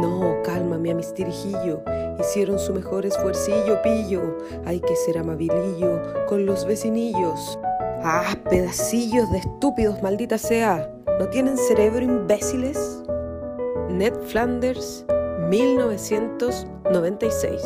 No, calma, mi amistirijillo. Hicieron su mejor esfuercillo, pillo. Hay que ser amabilillo con los vecinillos. ¡Ah, pedacillos de estúpidos, maldita sea! ¿No tienen cerebro, imbéciles? Ned Flanders, 1996.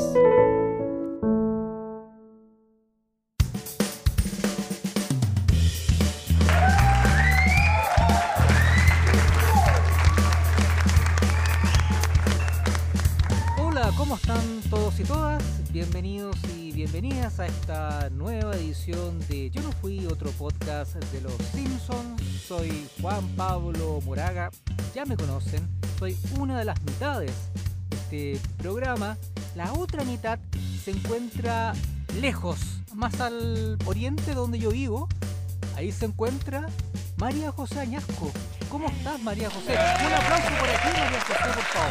A esta nueva edición de Yo no fui otro podcast de los Simpsons. Soy Juan Pablo Moraga, ya me conocen, soy una de las mitades de este programa. La otra mitad se encuentra lejos, más al oriente donde yo vivo. Ahí se encuentra María José Añasco. ¿Cómo estás, María José? Un aplauso por aquí, María José, por favor.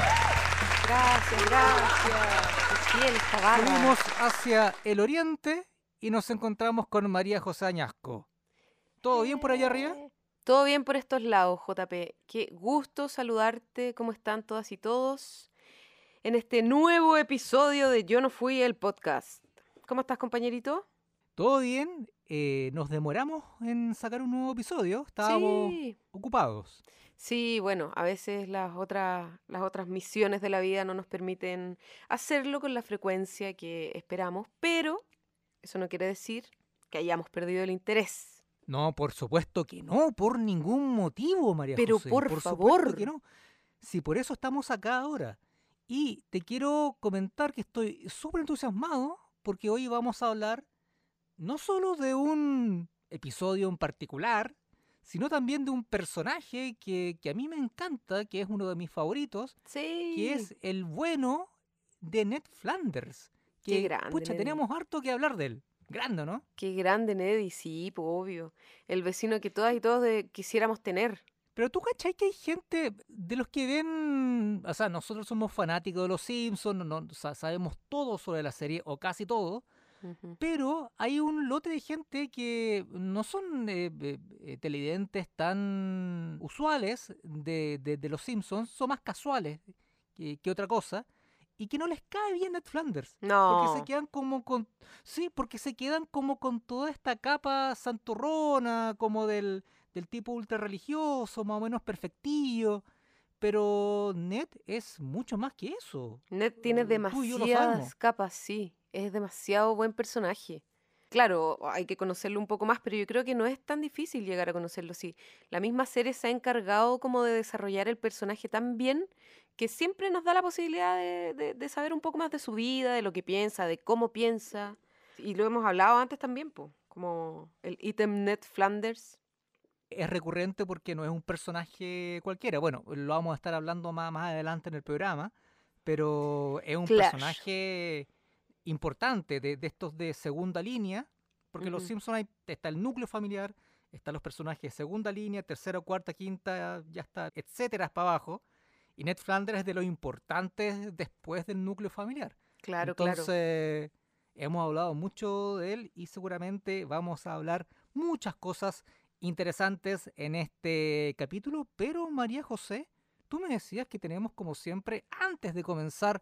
Gracias, gracias. Seguimos hacia el oriente y nos encontramos con María José Añasco. ¿Todo bien por allá arriba? Eh, Todo bien por estos lados, JP. Qué gusto saludarte. ¿Cómo están todas y todos? En este nuevo episodio de Yo no fui el podcast. ¿Cómo estás, compañerito? ¿Todo bien? Eh, nos demoramos en sacar un nuevo episodio. Estábamos Sí. ocupados. Sí, bueno, a veces las otras, las otras misiones de la vida no nos permiten hacerlo con la frecuencia que esperamos, pero eso no quiere decir que hayamos perdido el interés. No, por supuesto que no, por ningún motivo, María Pero José. por supuesto favor. que no. Sí, por eso estamos acá ahora. Y te quiero comentar que estoy súper entusiasmado porque hoy vamos a hablar no solo de un episodio en particular, sino también de un personaje que, que a mí me encanta, que es uno de mis favoritos, Sí. que es el bueno de Ned Flanders. Que, Qué grande, pucha, Ned. tenemos harto que hablar de él. Grande, ¿no? Qué grande, Neddy, sí, obvio. El vecino que todas y todos de- quisiéramos tener. Pero tú cachai que hay gente de los que ven, o sea, nosotros somos fanáticos de los Simpsons, no, o sea, sabemos todo sobre la serie, o casi todo, Pero hay un lote de gente que no son eh, eh, eh, televidentes tan usuales de, de- de los Simpsons, son más casuales que, que otra cosa, y que no les cae bien Ned Flanders. Porque No. se quedan como con. Sí, porque se quedan como con toda esta capa santurrona, como del, del tipo ultra religioso, más o menos perfectillo. Pero Ned es mucho más que eso. Ned tiene demasiadas capas, sí. Es demasiado buen personaje. Claro, hay que conocerlo un poco más, pero yo creo que no es tan difícil llegar a conocerlo así. La misma serie se ha encargado como de desarrollar el personaje tan bien que siempre nos da la posibilidad de, de- de saber un poco más de su vida, de lo que piensa, de cómo piensa. Y lo hemos hablado antes también, po, como el ítem Ned Flanders. Es recurrente porque no es un personaje cualquiera. Bueno, lo vamos a estar hablando más, más adelante en el programa. Pero es un Clash. personaje importante de, de estos de segunda línea. Porque los. Simpsons hay, está el núcleo familiar, están los personajes de segunda línea, tercera, cuarta, quinta, ya está, etcétera, para abajo. Y Ned Flanders es de los importantes después del núcleo familiar. Claro, claro. Entonces, hemos hablado mucho de él y seguramente vamos a hablar muchas cosas interesantes en este capítulo. Pero, María José, tú me decías que tenemos, como siempre, antes de comenzar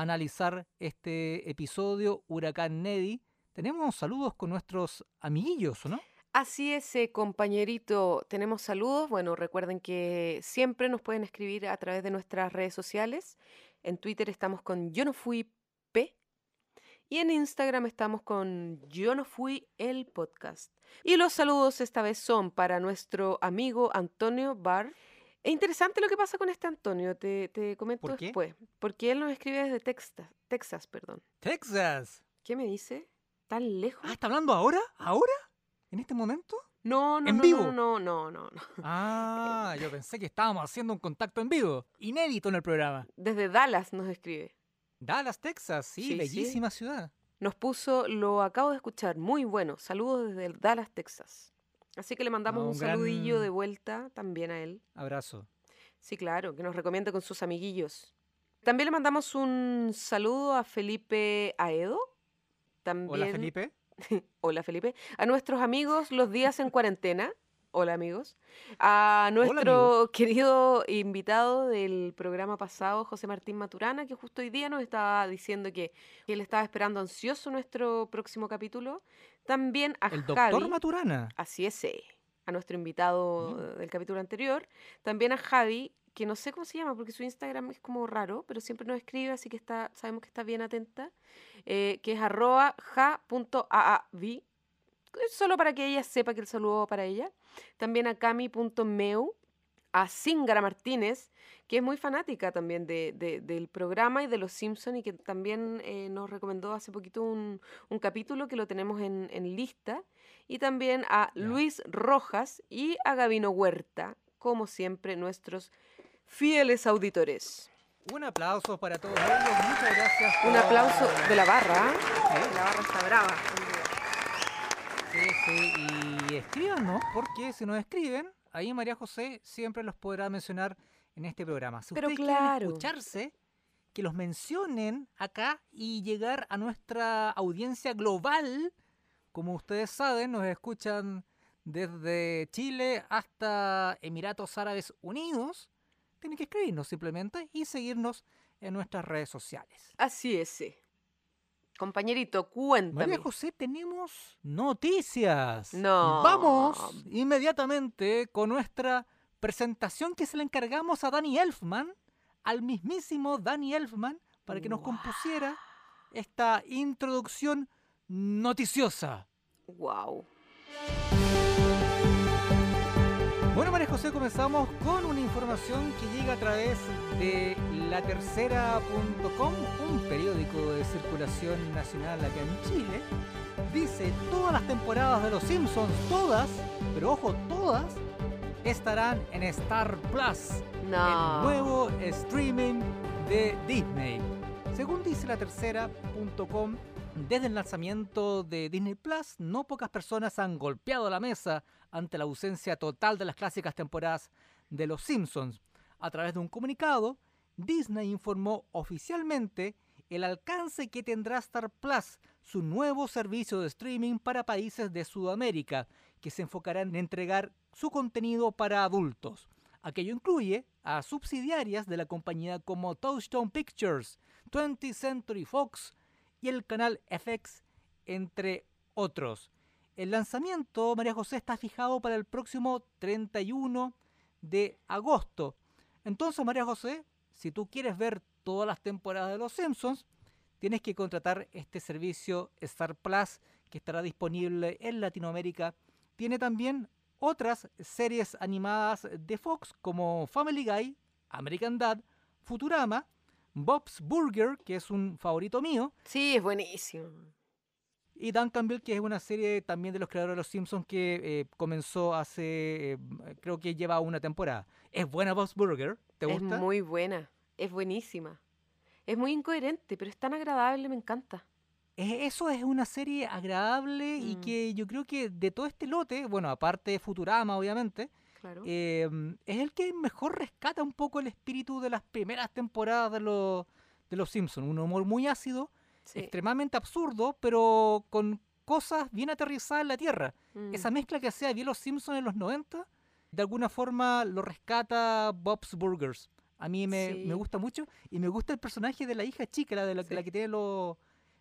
analizar este episodio Huracán Neddy, tenemos saludos con nuestros amiguillos, ¿no? Así es, eh, compañerito. Tenemos saludos. Bueno, recuerden que siempre nos pueden escribir a través de nuestras redes sociales. En Twitter estamos con Yo no fui P. Y en Instagram estamos con Yo no fui el podcast. Y los saludos esta vez son para nuestro amigo Antonio Bar. Es interesante lo que pasa con este Antonio, te, te comento después. Porque él nos escribe desde Texas, Texas, perdón. Texas. ¿Qué me dice? ¿Tan lejos? Ah, ¿está hablando ahora? ¿Ahora? ¿En este momento? No, no, ¿en no, vivo? no, no, no, no, no. Ah, yo pensé que estábamos haciendo un contacto en vivo, inédito en el programa. Desde Dallas nos escribe. Dallas, Texas, sí, Sí, sí. bellísima ciudad. Nos puso, lo acabo de escuchar, muy bueno. Saludos desde Dallas, Texas. Así que le mandamos No, un un saludillo de vuelta también a él. Abrazo. Sí, claro, que nos recomienda con sus amiguillos. También le mandamos un saludo a Felipe Aedo. También, Hola Felipe. Hola Felipe. A nuestros amigos Los Días en Cuarentena. Hola amigos. A nuestro querido invitado del programa pasado, José Martín Maturana, que justo hoy día nos estaba diciendo que, él estaba esperando ansioso nuestro próximo capítulo. También a El doctor Maturana. Así es, eh, a nuestro invitado del capítulo anterior. También a Javi, que no sé cómo se llama porque su Instagram es como raro, pero siempre nos escribe, así que está, sabemos que está bien atenta, eh, que es arroba ja.aav, solo para que ella sepa que el saludo va para ella. También a cami.meu, a Singara Martínez, que es muy fanática también de, del programa y de Los Simpsons y que también eh, nos recomendó hace poquito un, un, capítulo que lo tenemos en, en lista. Y también a Luis Rojas y a Gabino Huerta, como siempre, nuestros fieles auditores. Un aplauso para todos ellos, muchas gracias. Un aplauso de la barra. ¿eh? La barra está brava. Sí, sí, y escríbanos, porque si nos escriben, ahí María José siempre los podrá mencionar en este programa. Si Pero ustedes claro. quieren escucharse, que los mencionen acá y llegar a nuestra audiencia global, como ustedes saben, nos escuchan desde Chile hasta Emiratos Árabes Unidos tienen que escribirnos simplemente y seguirnos en nuestras redes sociales. Así es. Sí. Compañerito, cuéntame. María José, tenemos noticias. No. Vamos inmediatamente con nuestra presentación que se le encargamos a Danny Elfman, al mismísimo Danny Elfman, para que nos Wow. compusiera esta introducción noticiosa. Wow. Bueno, María José, comenzamos con una información que llega a través de latercera.com, un periódico de circulación nacional acá en Chile. Dice, todas las temporadas de Los Simpsons, todas, pero ojo, todas, estarán en Star Plus, No. el nuevo streaming de Disney. Según dice latercera.com, desde el lanzamiento de Disney Plus, no pocas personas han golpeado la mesa ante la ausencia total de las clásicas temporadas de Los Simpsons. A través de un comunicado, Disney informó oficialmente el alcance que tendrá Star Plus, su nuevo servicio de streaming para países de Sudamérica, que se enfocará en entregar su contenido para adultos. Aquello incluye a subsidiarias de la compañía como Touchstone Pictures, 20th Century Fox y el canal FX, entre otros. El lanzamiento, María José, está fijado para el próximo 31 de agosto. Entonces, María José, si tú quieres ver todas las temporadas de Los Simpsons, tienes que contratar este servicio Star Plus que estará disponible en Latinoamérica. Tiene también otras series animadas de Fox como Family Guy, American Dad, Futurama, Bob's Burger, que es un favorito mío, Sí, es buenísimo. Y Duncanville, que es una serie también de los creadores de Los Simpsons que eh, comenzó hace, eh, creo que lleva una temporada. Es buena Bob's Burger, ¿te Es gusta? muy buena. Es buenísima. Es muy incoherente, pero es tan agradable, me encanta. Eso es una serie agradable y Mm. que yo creo que de todo este lote, bueno, aparte de Futurama, obviamente, Claro. eh, es el que mejor rescata un poco el espíritu de las primeras temporadas de los, de los Simpsons. Un humor muy ácido, Sí. extremadamente absurdo, pero con cosas bien aterrizadas en la tierra. Mm. Esa mezcla que hacía bien los Simpsons en los 90, de alguna forma lo rescata Bob's Burgers. A mí me, Sí. me gusta mucho y me gusta el personaje de la hija chica, la de la, Sí. la que tiene los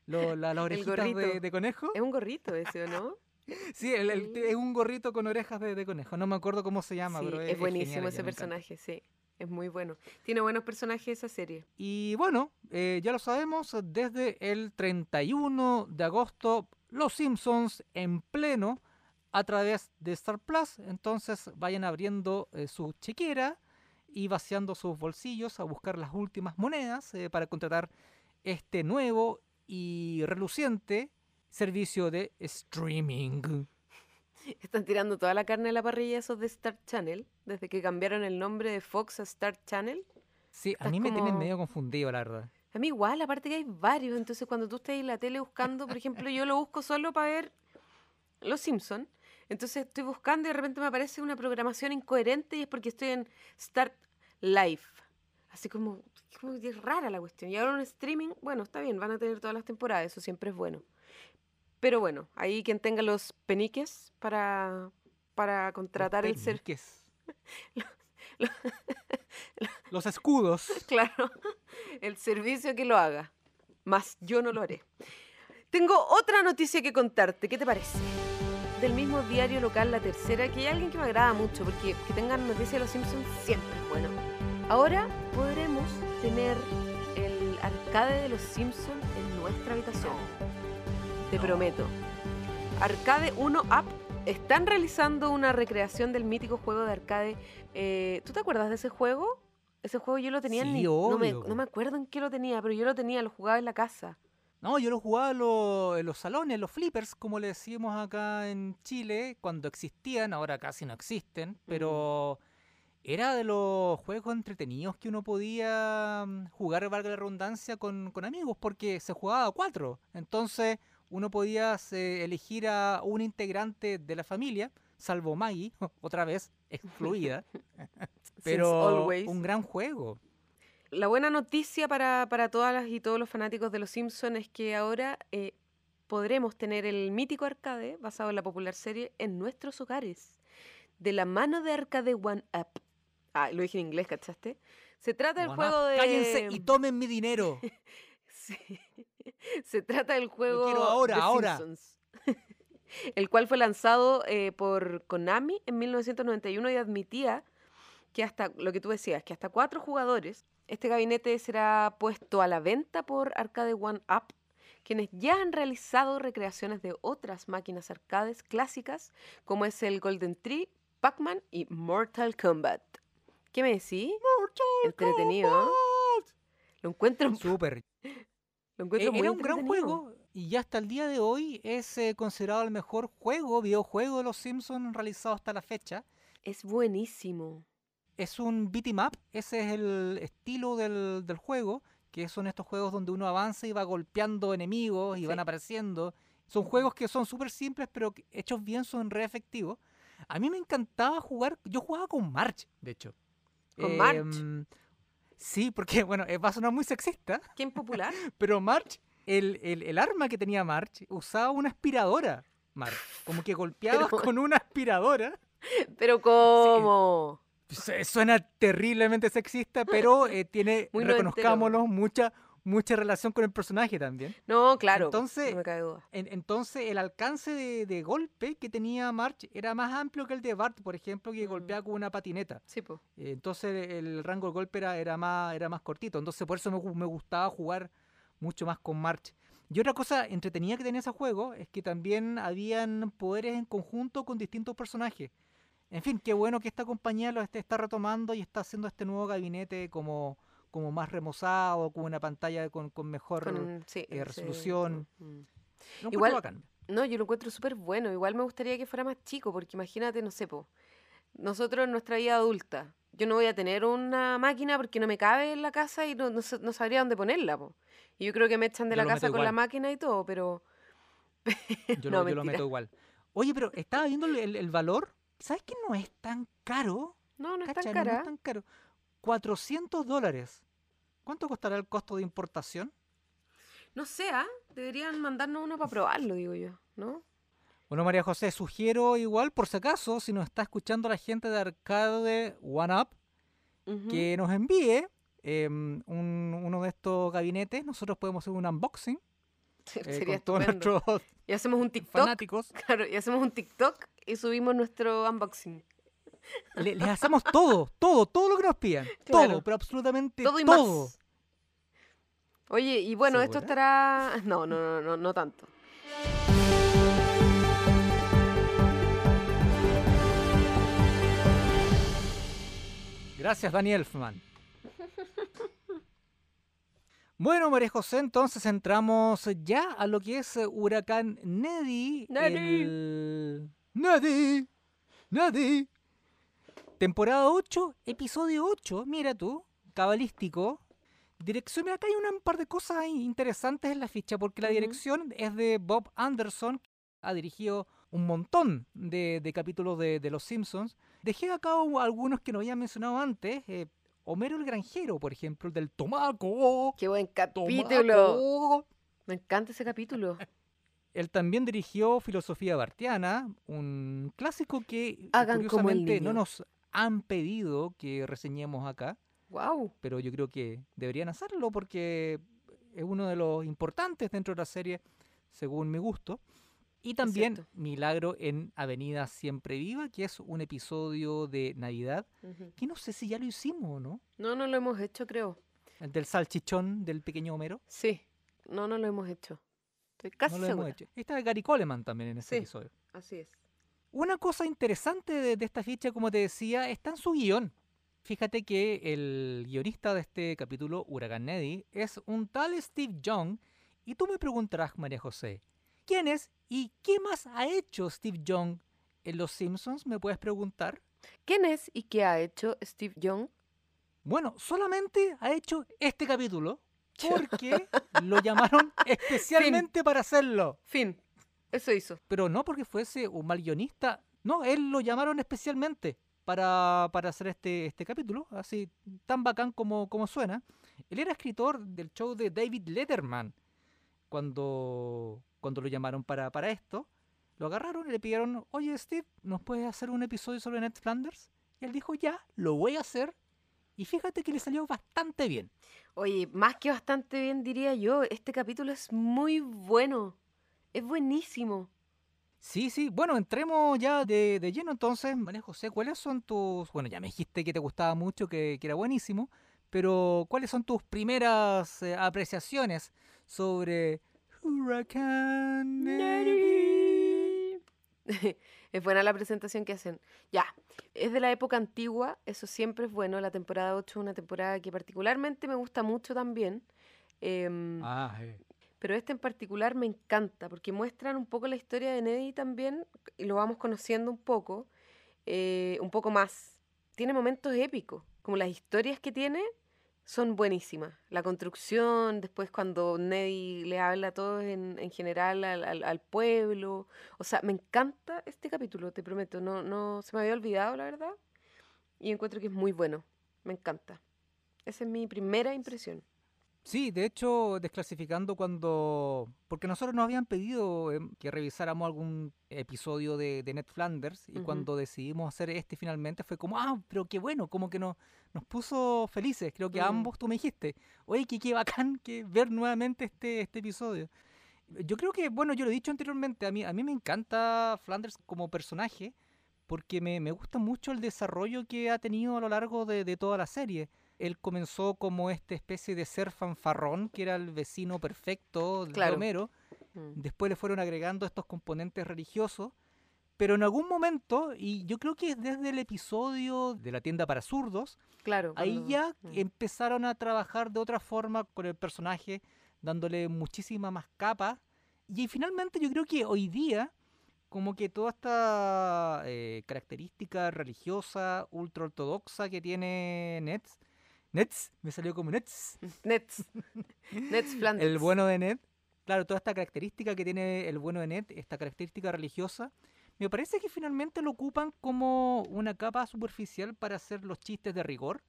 lo- la- las orejitas de, conejo. Es un gorrito ese, ¿o no? Sí, el- es un gorrito con orejas de, de conejo. No me acuerdo cómo se llama, pero es, buenísimo genial, ese personaje, sí. Es muy bueno. Tiene buenos personajes esa serie. Y bueno, eh, ya lo sabemos, desde el 31 de agosto, Los Simpsons en pleno a través de Star Plus. Entonces vayan abriendo eh, su chequera y vaciando sus bolsillos a buscar las últimas monedas eh, para contratar este nuevo y reluciente servicio de streaming. Están tirando toda la carne a la parrilla esos de Star Channel, desde que cambiaron el nombre de Fox a Star Channel. Sí, a mí me tienen medio confundido, la verdad. A mí igual, aparte que hay varios, entonces cuando tú estás en la tele buscando, por ejemplo, yo lo busco solo para ver Los Simpson. Entonces estoy buscando y de repente me aparece una programación incoherente y es porque estoy en Start Live. Así como, como es rara la cuestión. Y ahora un streaming, bueno, está bien, van a tener todas las temporadas, eso siempre es bueno. Pero bueno, ahí quien tenga los peniques para para contratar el ser. peluques. Los escudos. Claro, el servicio que lo haga. Más yo no lo haré. Tengo otra noticia que contarte. ¿Qué te parece? Del mismo diario local La Tercera, que hay alguien que me agrada mucho, porque que tengan noticias de los Simpsons siempre es bueno. Ahora podremos tener el arcade de los Simpsons en nuestra habitación. Te prometo. Arcade 1 Up están realizando una recreación del mítico juego de arcade. eh, ¿Tú te acuerdas de ese juego? Ese juego yo lo tenía en Sí, no, me, no me acuerdo en qué lo tenía, pero yo lo tenía, lo jugaba en la casa. No, yo lo jugaba en, lo- en los salones, los flippers, como le decimos acá en Chile, cuando existían, ahora casi no existen, pero era de los juegos entretenidos que uno podía mm, jugar, valga la redundancia, con, con amigos, porque se jugaba a cuatro. Entonces uno podía eh, elegir a un integrante de la familia, salvo Maggie, otra vez excluida, pero un gran juego. La buena noticia para, para todas las y todos los fanáticos de los Simpsons es que ahora eh, podremos tener el mítico arcade basado en la popular serie en nuestros hogares. De la mano de Arcade One Up. Ah, lo dije en inglés, ¿cachaste? Se trata del juego de. Cállense y tomen mi dinero. Sí. Se trata del juego quiero ahora, de ahora. Simpsons. el cual fue lanzado eh, por Konami en 1991 y admitía que hasta, lo que tú decías, que hasta cuatro jugadores, este gabinete será puesto a la venta por Arcade One Up, quienes ya han realizado recreaciones de otras máquinas arcades clásicas, como es el Golden Tree, Pac-Man y Mortal Kombat. ¿Qué me decís? Entretenido, ¿no? Lo encuentro, Súper. Lo encuentro Eh, muy Era un gran juego y ya hasta el día de hoy es eh, considerado el mejor juego, videojuego de los Simpsons realizado hasta la fecha. Es buenísimo. Es un beat 'em up, ese es el estilo del, del juego, que son estos juegos donde uno avanza y va golpeando enemigos y Sí. van apareciendo. Son juegos que son súper simples, pero que hechos bien son re efectivos. A mí me encantaba jugar, yo jugaba con March, de hecho. ¿Con March? Sí, porque, bueno, eh, va a sonar muy sexista, ¿Quién popular? pero March, el, el- el arma que tenía March, usaba una aspiradora. March, como que golpeabas Pero- con una aspiradora. Pero ¿cómo? Su- Suena terriblemente sexista, pero eh, tiene, Muy reconozcámoslo, mucha, mucha relación con el personaje también. No, claro. Entonces- no me cabe duda. En- entonces, el alcance de, de golpe que tenía March era más amplio que el de Bart, por ejemplo, que Mm. golpeaba con una patineta. Sí, pues. Entonces el rango de golpe era, era, más, era más cortito. Entonces por eso me gustaba jugar mucho más con March. Y otra cosa entretenida que tenía ese juego es que también habían poderes en conjunto con distintos personajes. En fin, qué bueno que esta compañía lo esté, está retomando y está haciendo este nuevo gabinete como, como más remozado, con una pantalla con, con mejor... Con, sí, eh, resolución. mm. Encuentro Igual- bacán. No, yo lo encuentro súper bueno. Igual me gustaría que fuera más chico, porque imagínate, no sé, po, nosotros en nuestra vida adulta, yo no voy a tener una máquina porque no me cabe en la casa y no, no, sa- no sabría dónde ponerla. Po. Y yo creo que me echan de Yo la casa con la máquina y todo, pero... Yo, no, lo, yo lo meto igual. Oye, pero estaba viendo el, valor. ¿Sabes que no es tan caro? No, no es tan no, no cara. es tan caro. 400 dólares. ¿Cuánto costará el costo de importación? No sé, ¿ah? deberían mandarnos uno para probarlo, digo yo, ¿no? Bueno, María José, sugiero igual, por si acaso, si nos está escuchando la gente de Arcade One Up, que nos envíe em, un- uno de estos gabinetes. Nosotros podemos hacer un unboxing eh, Sería con todos Y hacemos un TikTok, fanáticos. claro, y hacemos un TikTok y subimos nuestro unboxing. Le- les hacemos todo, todo, todo lo que nos pidan. Claro. Todo, pero absolutamente Todo y todo. más. Oye, y bueno, esto estará... No, no, no, no, no tanto. Gracias, Dani Elfman. Bueno, María José, entonces entramos ya a lo que es eh, Huracán Neddy. Neddy. el- Neddy. Neddy. Temporada 8, episodio 8. Mira tú, cabalístico. Dirección, mira, acá hay un par de cosas ahí interesantes en la ficha, porque la dirección es de Bob Anderson, que ha dirigido un montón de, de capítulos de, de Los Simpsons. Dejé acá algunos que no había mencionado antes. eh, Homero el Granjero, por ejemplo, el del Tomaco. Qué buen capítulo. Tomaco. Me encanta ese capítulo. Él también dirigió Filosofía Bartiana, un clásico que Hagan como el curiosamente no nos han pedido que reseñemos acá, ¡Wow! pero yo creo que deberían hacerlo porque es uno de los importantes dentro de la serie, según mi gusto. Y también. Milagro en Avenida Siempre Viva, que es un episodio de Navidad, que no sé si ya lo hicimos o no, No, no lo hemos hecho, creo. el del salchichón del pequeño Homero. Sí, no, no lo hemos hecho. Estoy casi no lo segura. hemos hecho. Está Gary Coleman también en ese Sí. episodio. Así es. Una cosa interesante de, de esta ficha, como te decía, está en su guion. Fíjate que el guionista de este capítulo, Huracán Neddy, es un tal Steve Young. Y tú me preguntarás, María José, ¿quién es y qué más ha hecho Steve Young en Los Simpsons? ¿Me puedes preguntar? ¿Quién es y qué ha hecho Steve Young? Bueno, solamente ha hecho este capítulo porque lo llamaron especialmente para hacerlo. Fin. Eso hizo. pero no porque fuese un mal guionista. No, él lo llamaron especialmente para, para hacer este, este capítulo, así tan bacán como, como suena. Él era escritor del show de David Letterman. Cuando, cuando lo llamaron para, para esto, lo agarraron y le pidieron, oye Steve, ¿nos puedes hacer un episodio sobre Ned Flanders? Y él dijo, ya, lo voy a hacer. Y fíjate que le salió bastante bien. Oye, más que bastante bien diría yo. Este capítulo es muy bueno. Es buenísimo. Sí, sí. Bueno, entremos ya de, de lleno entonces. María José, ¿cuáles son tus... Bueno, ya me dijiste que te gustaba mucho, que, que era buenísimo, pero ¿cuáles son tus primeras eh, apreciaciones sobre Neddy? es buena la presentación que hacen. Ya, es de la época antigua, eso siempre es bueno. La temporada 8 es una temporada que particularmente me gusta mucho también. Em, Ah, eh. Pero este en particular me encanta porque muestran un poco la historia de Neddy también y lo vamos conociendo un poco, eh, un poco más. Tiene momentos épicos, como las historias que tiene son buenísimas. La construcción, después cuando Neddy le habla a todos en, en general al, al- al pueblo. O sea, me encanta este capítulo, te prometo. No, no se me había olvidado, la verdad. Y encuentro que es muy bueno. Me encanta. Esa es mi primera impresión. Sí, de hecho, desclasificando cuando... Porque nosotros nos habían pedido em, que revisáramos algún episodio de, de Ned Flanders y cuando decidimos hacer este finalmente fue como, ah, pero qué bueno, como que nos, nos puso felices. Creo que a Mm. ambos tú me dijiste, oye, que qué bacán que ver nuevamente este, este episodio. Yo creo que, bueno, yo lo he dicho anteriormente, a mí, a mí me encanta Flanders como personaje porque me, me gusta mucho el desarrollo que ha tenido a lo largo de, de toda la serie. Él comenzó como esta especie de ser fanfarrón, que era el vecino perfecto de Claro. Homero. Mm. Después le fueron agregando estos componentes religiosos. Pero en algún momento, y yo creo que es desde el episodio de la tienda para zurdos, Claro. ahí cuando- ya mm. empezaron a trabajar de otra forma con el personaje, dándole muchísima más capa. Y finalmente yo creo que hoy día, como que toda esta eh, característica religiosa, ultra ortodoxa que tiene Nets, Nets, me salió como Nets, Nets. Nets Flanders. el bueno de Ned, claro, toda esta característica que tiene el bueno de Ned, esta característica religiosa, me parece que finalmente lo ocupan como una capa superficial para hacer los chistes de rigor,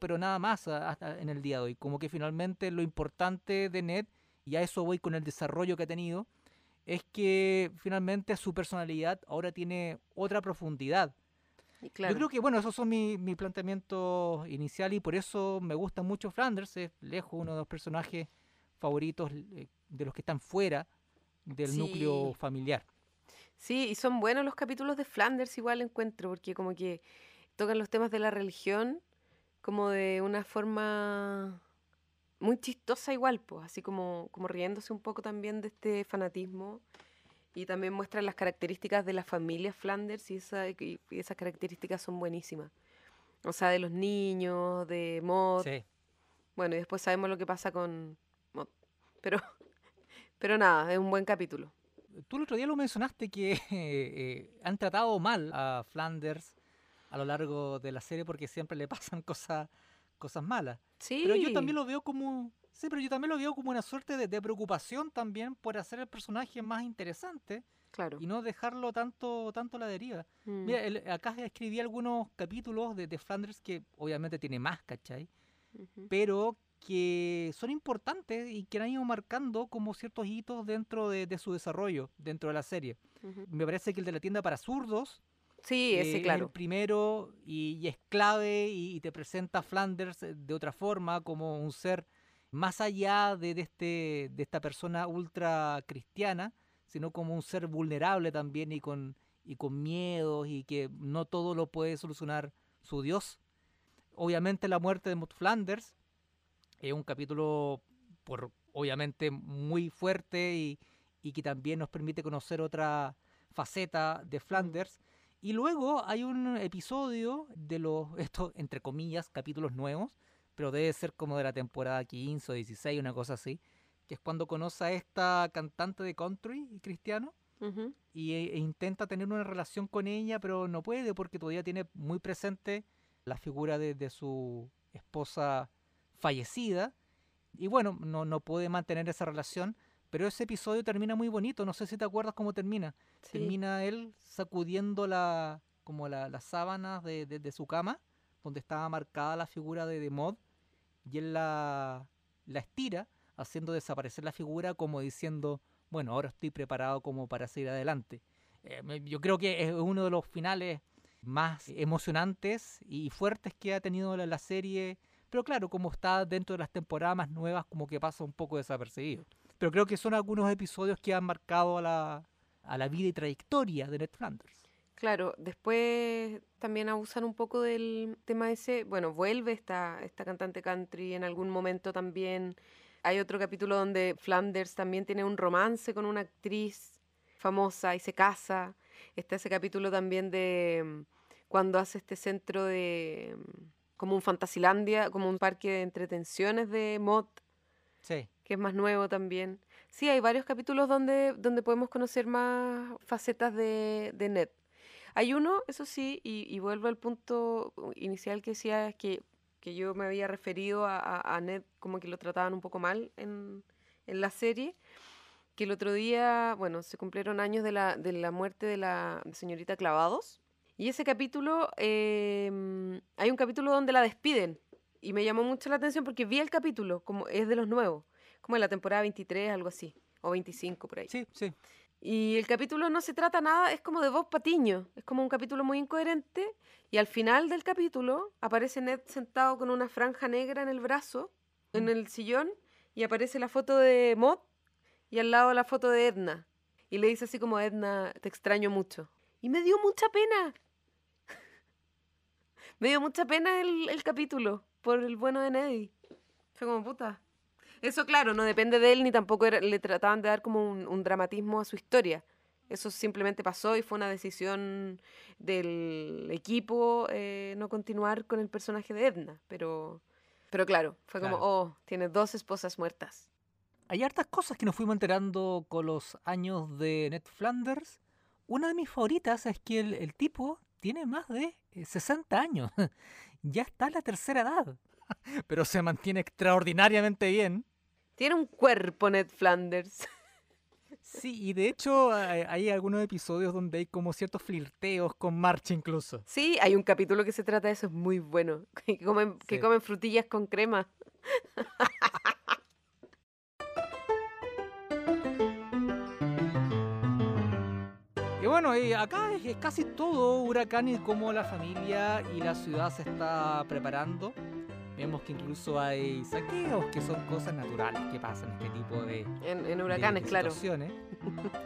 pero nada más hasta en el día de hoy. Como que finalmente lo importante de Ned, y a eso voy con el desarrollo que ha tenido, es que finalmente su personalidad ahora tiene otra profundidad. Claro. Yo creo que, bueno, esos son mi, mi planteamiento inicial y por eso me gusta mucho Flanders. Es lejos uno de los personajes favoritos eh, de los que están fuera del núcleo familiar. Sí, y son buenos los capítulos de Flanders igual encuentro, porque como que tocan los temas de la religión como de una forma muy chistosa igual, pues, así como, como riéndose un poco también de este fanatismo. Y también muestran las características de la familia Flanders y, esa, y y esas características son buenísimas. O sea, de los niños, de Maud. Sí. Bueno, y después sabemos lo que pasa con Maud. Pero, pero nada, es un buen capítulo. Tú el otro día lo mencionaste que eh, han tratado mal a Flanders a lo largo de la serie porque siempre le pasan cosas cosas malas. Sí. Pero yo también lo veo como. Sí, pero yo también lo veo como una suerte de, de preocupación también por hacer el personaje más interesante Claro. y no dejarlo tanto, tanto a la deriva. Mm. Mira, el- acá escribí algunos capítulos de, de Flanders que obviamente tiene más, ¿cachai? Pero que son importantes y que han ido marcando como ciertos hitos dentro de, de su desarrollo, dentro de la serie. Me parece que el de la tienda para zurdos Sí, eh, ese, es el claro. primero y, y es clave y, y te presenta a Flanders de otra forma como un ser más allá de, de este, de esta persona ultra cristiana, sino como un ser vulnerable también y con, y con miedos y que no todo lo puede solucionar su Dios. Obviamente la muerte de Flanders es un capítulo por obviamente muy fuerte y, y que también nos permite conocer otra faceta de Flanders. Y luego hay un episodio de los, estos, entre comillas, capítulos nuevos, pero debe ser como de la temporada 15 o 16, una cosa así, que es cuando conoce a esta cantante de country cristiano Ujú. y, e- e intenta tener una relación con ella, pero no puede porque todavía tiene muy presente la figura de, de su esposa fallecida. Y bueno, no, no puede mantener esa relación, pero ese episodio termina muy bonito, no sé si te acuerdas cómo termina. Sí. Termina él sacudiendo la, como la- las sábanas de, de- de su cama, donde estaba marcada la figura de, de Mod, y él la, estira, haciendo desaparecer la figura como diciendo, bueno, ahora estoy preparado como para seguir adelante. Eh, yo creo que es uno de los finales más emocionantes y fuertes que ha tenido la, la serie, pero claro, como está dentro de las temporadas más nuevas, como que pasa un poco desapercibido. Pero creo que son algunos episodios que han marcado a la, a la vida y trayectoria de Ned Flanders. Claro, después también abusan un poco del tema ese. Bueno, vuelve esta, esta cantante country en algún momento también. Hay otro capítulo donde Flanders también tiene un romance con una actriz famosa y se casa. Está ese capítulo también de mm, cuando hace este centro de mm, como un Fantasilandia, como un parque de entretenciones de mod, Sí, que es más nuevo también. Sí, hay varios capítulos donde, donde podemos conocer más facetas de, de Ned. Hay uno, eso sí, y, vuelvo al punto inicial que decía que, que yo me había referido a, a- Ned como que lo trataban un poco mal en, en la serie, que el otro día, bueno, se cumplieron años de la, de la muerte de la señorita Clavados, y ese capítulo, em, hay un capítulo donde la despiden, y me llamó mucho la atención porque vi el capítulo, como es de los nuevos, como en la temporada 23, algo así, o 25 por ahí. sí, sí. Y el capítulo no se trata nada, es como de Bob Patiño, es como un capítulo muy incoherente y al final del capítulo aparece Ned sentado con una franja negra en el brazo, en Mm. el sillón, y aparece la foto de Mod y al lado la foto de Edna. Y le dice así como, Edna, te extraño mucho. Y me dio mucha pena. me dio mucha pena el, el capítulo por el bueno de Neddy. Fue como puta. Eso, claro, no depende de él ni tampoco era- le trataban de dar como un, un dramatismo a su historia. Eso simplemente pasó y fue una decisión del equipo eh, no continuar con el personaje de Edna. Pero, pero claro, fue como, Claro. oh, tiene dos esposas muertas. Hay hartas cosas que nos fuimos enterando con los años de Ned Flanders. Una de mis favoritas es que el, el tipo tiene más de eh, 60 años. ya está en la tercera edad. Pero se mantiene extraordinariamente bien. Tiene un cuerpo Ned Flanders. Sí, y de hecho hay, hay algunos episodios donde hay como ciertos flirteos con March incluso. Sí, hay un capítulo que se trata de eso, es muy bueno. Que comen, que Sí. comen frutillas con crema. Y bueno, y acá es, es casi todo huracán y cómo la familia y la ciudad se está preparando. Vemos que incluso hay saqueos, que son cosas naturales que pasan este tipo de, En, en huracanes, de claro. situaciones.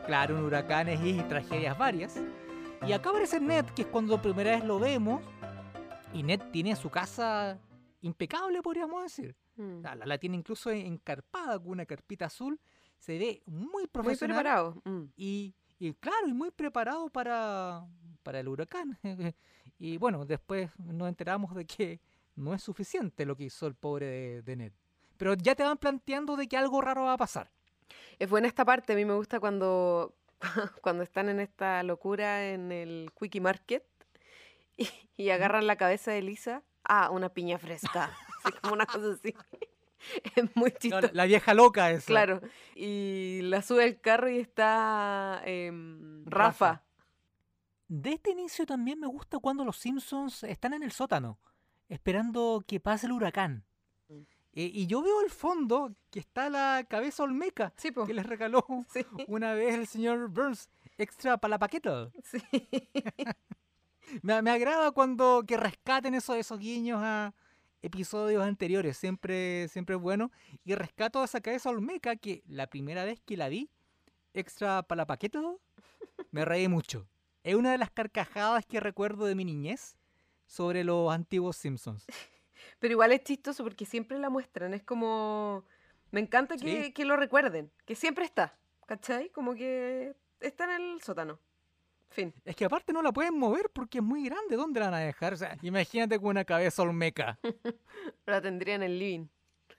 claro, en huracanes y tragedias varias. Y acá aparece Ned, que es cuando primera vez lo vemos. Y Ned tiene su casa impecable, podríamos decir. Mm. La, la- tiene incluso encarpada con una carpita azul. Se ve muy Muy profesional. preparado. mm. Y, y claro, y muy preparado para, para el huracán. y bueno, después nos enteramos de que no es suficiente lo que hizo el pobre de, de Ned. Pero ya te van planteando de que algo raro va a pasar. Es buena esta parte, a mí me gusta cuando, cuando están en esta locura en el Quickie Market y, y agarran la cabeza de Lisa. Ah, una piña fresca. Así como una cosa así. Es muy chistoso. la, la vieja loca esa. Claro. Y la sube al carro y está em, Rafa. Rafa. De este inicio también me gusta cuando los Simpsons están en el sótano, esperando que pase el huracán. Mm. Eh, y yo veo al fondo que está la cabeza olmeca Sí, que les regaló Sí, una vez el señor Burns extra para la paqueta. sí. Me, me agrada cuando que rescaten esos, esos guiños a episodios anteriores, siempre, siempre es bueno. Y rescato esa cabeza olmeca que la primera vez que la vi, extra para la paqueta, me reí mucho. Es una de las carcajadas que recuerdo de mi niñez sobre los antiguos Simpsons. Pero igual es chistoso porque siempre la muestran. Es como. Me encanta que, Sí. que lo recuerden. Que siempre está. ¿Cachai? Como que está en el sótano. Fin. Es que aparte no la pueden mover porque es muy grande. ¿Dónde la van a dejar? O sea, imagínate con una cabeza olmeca. La tendría en el living.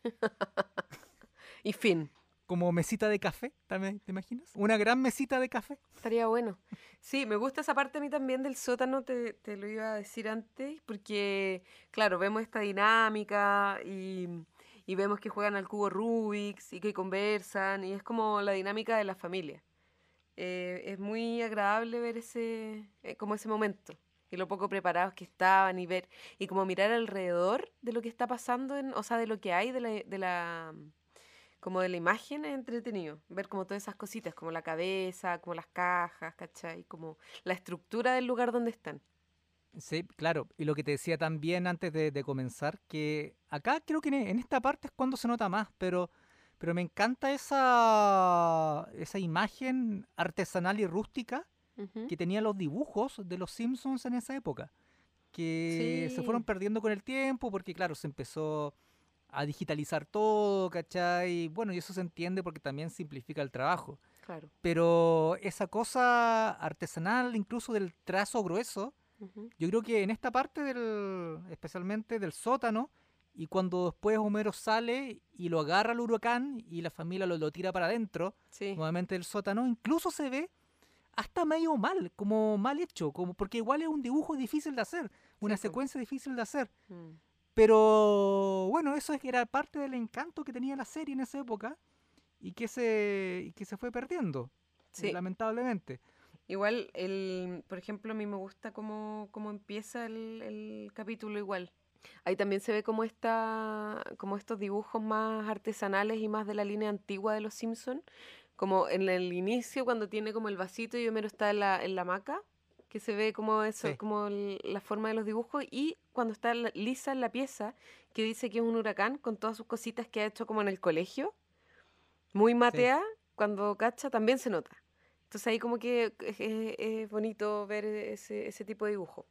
y fin. Como mesita de café, ¿también, ¿te imaginas? Una gran mesita de café. Estaría bueno. Sí, me gusta esa parte a mí también del sótano, te, te lo iba a decir antes, porque, claro, vemos esta dinámica y, y vemos que juegan al cubo Rubik's y que conversan, y es como la dinámica de la familia. Eh, es muy agradable ver ese, eh, como ese momento, y lo poco preparados que estaban, y ver, y como mirar alrededor de lo que está pasando, en, o sea, de lo que hay, de la, de la como de la imagen es entretenido, ver como todas esas cositas, como la cabeza, como las cajas, ¿cachai? Como la estructura del lugar donde están. Sí, claro. Y lo que te decía también antes de, de comenzar, que acá creo que en en esta parte es cuando se nota más, pero, pero me encanta esa, esa imagen artesanal y rústica que tenían los dibujos de los Simpsons en esa época, que se fueron perdiendo con el tiempo porque, claro, se empezó a digitalizar todo, ¿cachai? Bueno, y eso se entiende porque también simplifica el trabajo. Claro. Pero esa cosa artesanal, incluso del trazo grueso, yo creo que en esta parte del, especialmente del sótano, y cuando después Homero sale y lo agarra el huracán y la familia lo, lo tira para adentro, Sí. nuevamente del sótano, incluso se ve hasta medio mal, como mal hecho, como porque igual es un dibujo difícil de hacer, una Sí, secuencia difícil de hacer. Mm. Pero bueno, eso es que era parte del encanto que tenía la serie en esa época y que se, y que se fue perdiendo, Sí. lamentablemente. Igual, el, por ejemplo, a mí me gusta cómo, cómo empieza el, el capítulo igual. Ahí también se ve como, esta, como estos dibujos más artesanales y más de la línea antigua de los Simpson Como en el inicio, cuando tiene como el vasito y Homero está en la, en la hamaca, que se ve como eso, Sí. como el- la forma de los dibujos. Y cuando está Lisa en la pieza, que dice que es un huracán con todas sus cositas que ha hecho como en el colegio, muy matea, cuando cacha, también se nota. Entonces ahí como que es, es- es bonito ver ese, ese tipo de dibujo.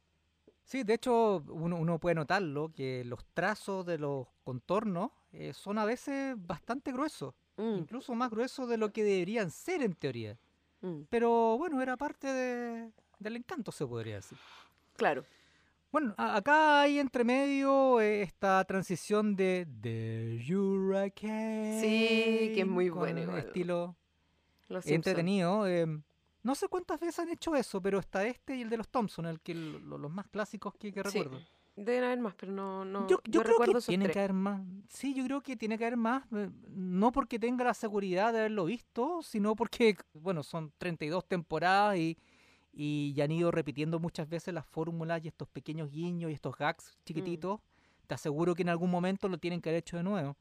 Sí, de hecho uno, uno puede notarlo, que los trazos de los contornos eh, son a veces bastante gruesos, Mm, incluso más gruesos de lo que deberían ser en teoría. mm, Pero bueno, era parte de- del encanto, se podría decir. Claro. Bueno, acá hay entre medio eh, esta transición de The Hurricane. que es muy bueno igual. Estilo Los entretenido. eh, no sé cuántas veces han hecho eso, pero está este y el de los Thompson, el que lo- los más clásicos que, que Sí, recuerdo. Deben haber más, pero no, no yo yo creo recuerdo que tiene tres. que haber más. Sí, yo creo que tiene que haber más. eh, No porque tenga la seguridad de haberlo visto, sino porque, bueno, son 32 temporadas y, y ya han ido repitiendo muchas veces las fórmulas y estos pequeños guiños y estos gags chiquititos. Te aseguro que en algún momento lo tienen que haber hecho de nuevo.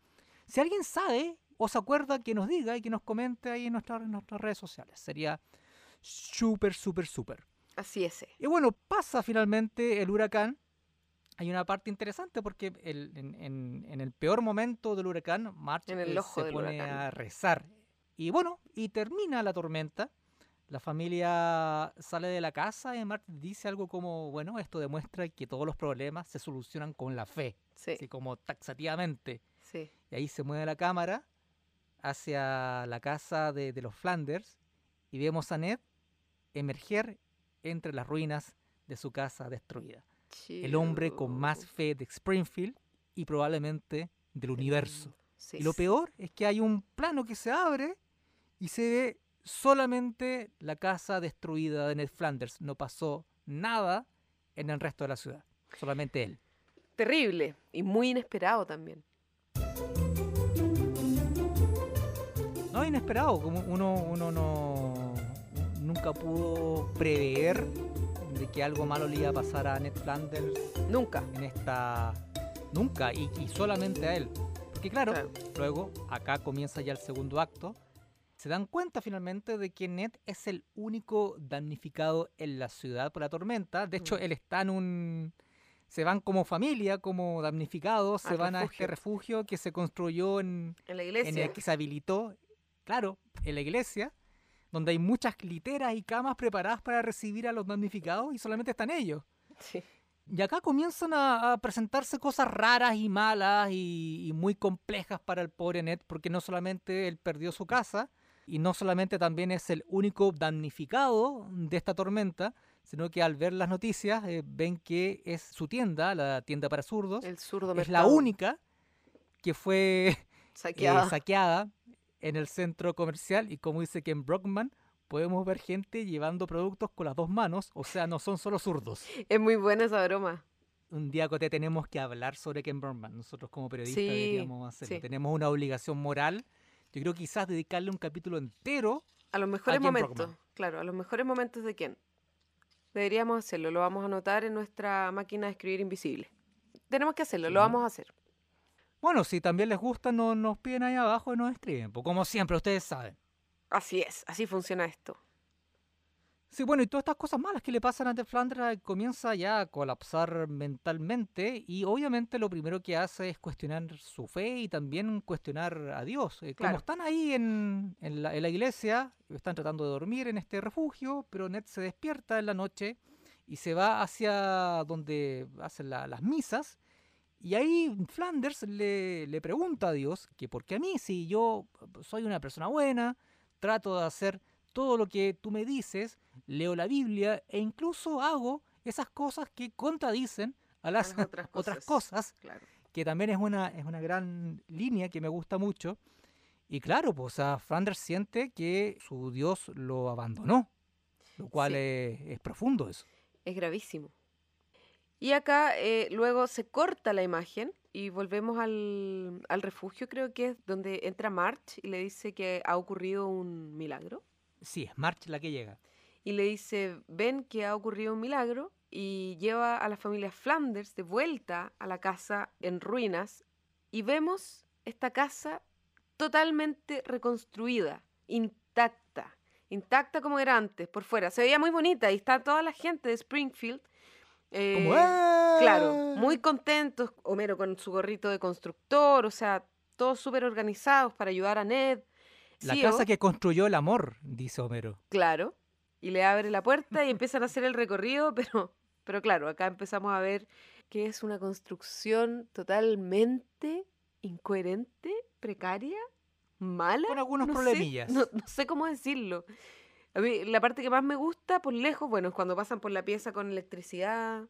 Si alguien sabe o se acuerda, que nos diga y que nos comente ahí en nuestras, en nuestras redes sociales. Sería súper, súper, súper. Así es. eh. Y bueno, pasa finalmente el huracán. Hay una parte interesante porque el- en, en- en el peor momento del huracán, March En el eh, ojo se del pone huracán. a rezar. Y bueno, y termina la tormenta. La familia sale de la casa y March dice algo como, bueno, esto demuestra que todos los problemas se solucionan con la fe, Sí, así como taxativamente. sí. Y ahí se mueve la cámara hacia la casa de, de los Flanders y vemos a Ned emerger entre las ruinas de su casa destruida. El hombre con más fe de Springfield y probablemente del universo. Sí, Y lo peor es que hay un plano que se abre y se ve solamente la casa destruida de Ned Flanders. No pasó nada en el resto de la ciudad. Solamente él. Terrible y muy inesperado también. No, inesperado, como uno, uno no nunca pudo prever de que algo malo le iba a pasar a Ned Flanders Nunca. en esta nunca y, y solamente a él. que claro, Claro. luego acá comienza ya el segundo acto. Se dan cuenta finalmente de que Ned es el único damnificado en la ciudad por la tormenta. De hecho, Mm. él está en un... Se van como familia, como damnificados, se van a este refugio que se construyó en, En la en iglesia. el que se habilitó, claro, en la iglesia, donde hay muchas literas y camas preparadas para recibir a los damnificados y solamente están ellos. Sí. Y acá comienzan a, a presentarse cosas raras y malas y, y muy complejas para el pobre Ned, porque no solamente él perdió su casa, y no solamente también es el único damnificado de esta tormenta, sino que al ver las noticias eh, ven que es su tienda, la tienda para zurdos, El zurdo es la única que fue eh, Saqueada. en el centro comercial y como dice Ken Brockman, podemos ver gente llevando productos con las dos manos, o sea, no son solo zurdos. Es muy buena esa broma. Un día, Cote, tenemos que hablar sobre Ken Brockman. Nosotros como periodistas Sí, deberíamos hacerlo. sí. Tenemos una obligación moral. Yo creo quizás dedicarle un capítulo entero. A los mejores momentos. Brockman. Claro, a los mejores momentos de quién. Deberíamos hacerlo. Lo vamos a anotar en nuestra máquina de escribir invisible. Tenemos que hacerlo, lo vamos a hacer. Bueno, si también les gusta, no, nos piden ahí abajo y nos escriben. pues, como siempre, ustedes saben. Así es, así funciona esto. Sí, bueno, y todas estas cosas malas que le pasan a Ted Flanders comienza ya a colapsar mentalmente y obviamente lo primero que hace es cuestionar su fe y también cuestionar a Dios. Eh, Como Claro. están ahí en, en la, en la iglesia, están tratando de dormir en este refugio, pero Ned se despierta en la noche y se va hacia donde hacen la- las misas y ahí Flanders le, le pregunta a Dios que por qué a mí, si yo soy una persona buena, trato de hacer todo lo que tú me dices, leo la Biblia e incluso hago esas cosas que contradicen a las otras otras cosas. cosas, Claro. que también es una, es una gran línea que me gusta mucho. Y claro, pues a Flanders siente que su Dios lo abandonó, lo cual Sí. es, es profundo eso. Es gravísimo. Y acá eh, luego se corta la imagen y volvemos al, al refugio, creo que es donde entra March y le dice que ha ocurrido un milagro. Sí, es March la que llega. Y le dice, ven que ha ocurrido un milagro y lleva a la familia Flanders de vuelta a la casa en ruinas y vemos esta casa totalmente reconstruida, intacta, intacta como era antes, por fuera. Se veía muy bonita y está toda la gente de Springfield. eh, Como, "¡Eh!". Claro, muy contentos, Homero con su gorrito de constructor, o sea, todos súper organizados para ayudar a Ned. La casa que construyó el amor, dice Homero. Claro, y le abre la puerta y empiezan a hacer el recorrido, pero, pero claro, acá empezamos a ver que es una construcción totalmente incoherente, precaria, mala. Con algunos no sé, problemillas. no, no sé cómo decirlo. A mí, la parte que más me gusta por lejos, bueno, es cuando pasan por la pieza con electricidad.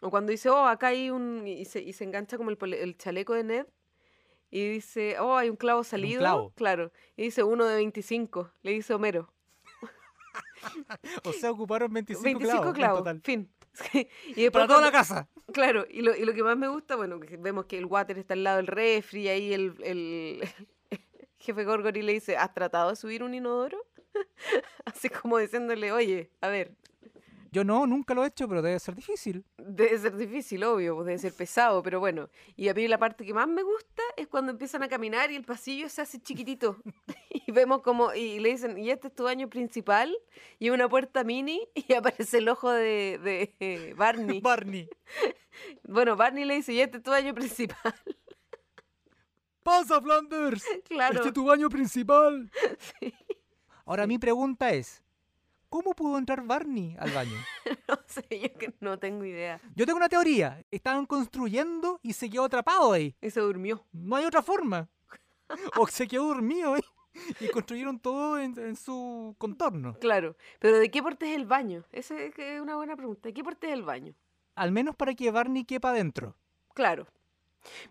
O cuando dice, oh, acá hay un. Y se, y se engancha como el, el chaleco de Ned. Y dice, oh, hay un clavo salido. clavo. Claro. Y dice, uno de 25. Le dice Homero. O sea, ocuparon 25, 25 clavos, en total. Fin. y Para toda la casa. Claro, y lo, y lo que más me gusta, bueno, que vemos que el water está al lado del refri, y ahí el, el jefe Gorgori le dice, ¿has tratado de subir un inodoro? Así como diciéndole, oye, a ver, Yo no, nunca lo he hecho, pero debe ser difícil. debe ser difícil, obvio, debe ser pesado, pero bueno. Y a mí la parte que más me gusta es cuando empiezan a caminar y el pasillo se hace chiquitito. y vemos como, y le dicen, ¿y este es tu baño principal? Y una puerta mini, y aparece el ojo de, de eh, Barney. Barney. bueno, Barney le dice, ¿y este es tu baño principal? ¡Pasa, Flanders! claro. Este es tu baño principal. Sí. Ahora, mi pregunta es: ¿cómo pudo entrar Barney al baño? No sé, yo que no tengo idea. Yo tengo una teoría. Estaban construyendo y se quedó atrapado ahí. Y se durmió. No hay otra forma. O se quedó dormido ahí. Y construyeron todo en, en su contorno. Claro. Pero ¿de qué porte es el baño? Esa es una buena pregunta. ¿De qué porte es el baño? Al menos para que Barney quepa adentro. Claro.